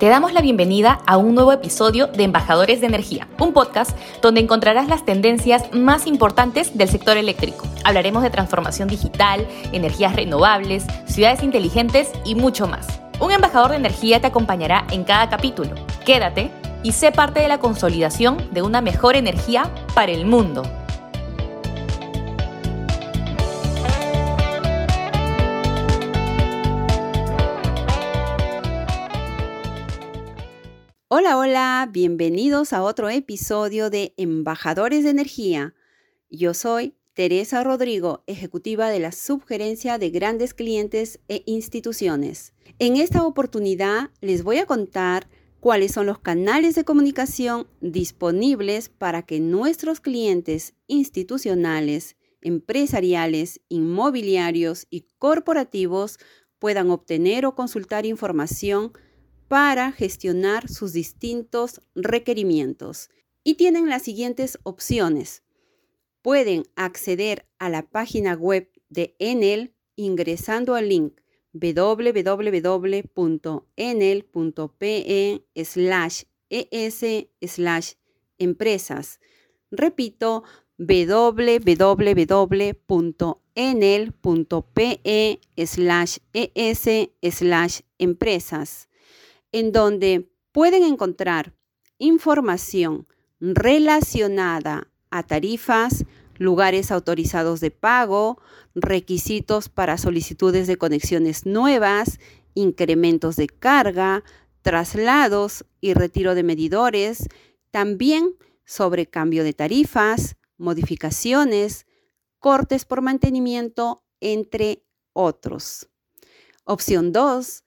Te damos la bienvenida a un nuevo episodio de Embajadores de Energía, un podcast donde encontrarás las tendencias más importantes del sector eléctrico. Hablaremos de transformación digital, energías renovables, ciudades inteligentes y mucho más. Un embajador de energía te acompañará en cada capítulo. Quédate y sé parte de la consolidación de una mejor energía para el mundo. Hola, hola, bienvenidos a otro episodio de Embajadores de Energía. Yo soy Teresa Rodrigo, ejecutiva de la Subgerencia de Grandes Clientes e Instituciones. En esta oportunidad les voy a contar cuáles son los canales de comunicación disponibles para que nuestros clientes institucionales, empresariales, inmobiliarios y corporativos puedan obtener o consultar información para gestionar sus distintos requerimientos. Y tienen las siguientes opciones. Pueden acceder a la página web de Enel ingresando al link www.enel.pe slash es slash empresas. Repito, www.enel.pe slash es slash empresas en donde pueden encontrar información relacionada a tarifas, lugares autorizados de pago, requisitos para solicitudes de conexiones nuevas, incrementos de carga, traslados y retiro de medidores, también sobre cambio de tarifas, modificaciones, cortes por mantenimiento, entre otros. Opción 2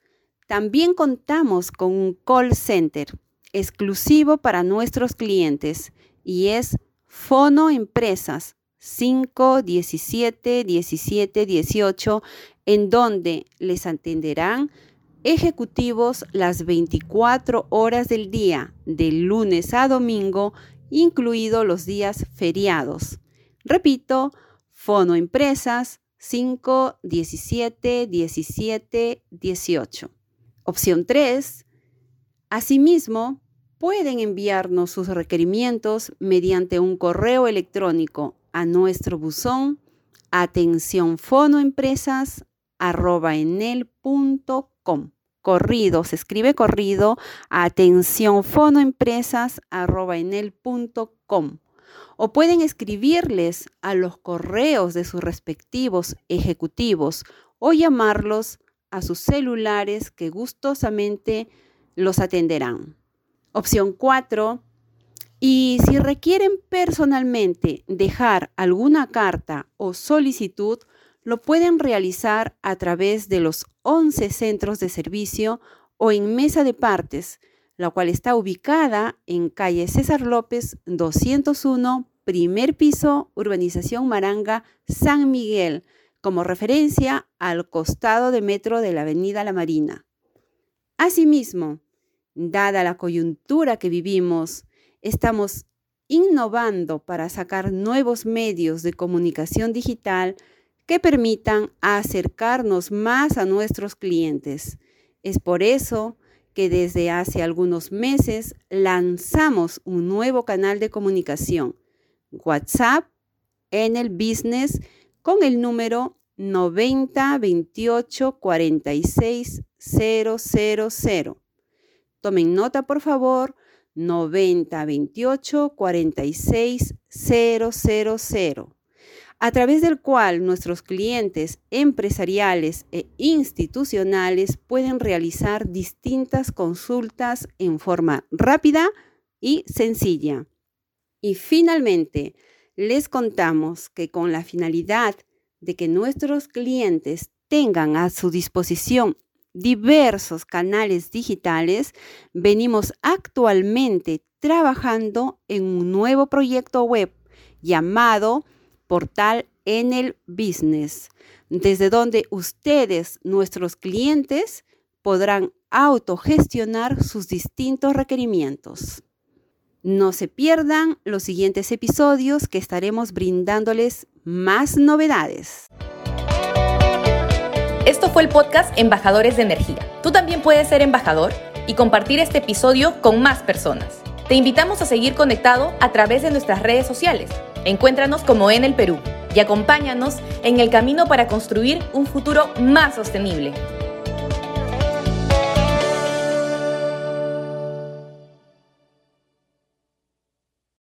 también contamos con un call center exclusivo para nuestros clientes y es Fono Empresas 5 17 17 18 en donde les atenderán ejecutivos las 24 horas del día, de lunes a domingo, incluidos los días feriados. Repito, Fono Empresas 5 17 17 18. Opción 3. Asimismo, pueden enviarnos sus requerimientos mediante un correo electrónico a nuestro buzón atencionfonoempresas.com. Corrido, se escribe corrido, atencionfonoempresas.com. O pueden escribirles a los correos de sus respectivos ejecutivos o llamarlos a sus celulares que gustosamente los atenderán. Opción 4. Y si requieren personalmente dejar alguna carta o solicitud, lo pueden realizar a través de los 11 centros de servicio o en mesa de partes, la cual está ubicada en calle César López 201, primer piso, urbanización Maranga, San Miguel, como referencia al costado de metro de la Avenida La Marina. Asimismo, dada la coyuntura que vivimos, estamos innovando para sacar nuevos medios de comunicación digital que permitan acercarnos más a nuestros clientes. Es por eso que desde hace algunos meses lanzamos un nuevo canal de comunicación, WhatsApp en el business con el número 90 28 46 000. Tomen nota, por favor. 90 28 46 000, a través del cual nuestros clientes empresariales e institucionales pueden realizar distintas consultas en forma rápida y sencilla. Y finalmente, les contamos que con la finalidad de que nuestros clientes tengan a su disposición diversos canales digitales, venimos actualmente trabajando en un nuevo proyecto web llamado Portal en el Business, desde donde ustedes, nuestros clientes, podrán autogestionar sus distintos requerimientos. No se pierdan los siguientes episodios que estaremos brindándoles más novedades. Esto fue el podcast Embajadores de Energía. ¿Tú también puedes ser embajador? y compartir este episodio con más personas. Te invitamos a seguir conectado a través de nuestras redes sociales. Encuéntranos como en el Perú y acompáñanos en el camino para construir un futuro más sostenible.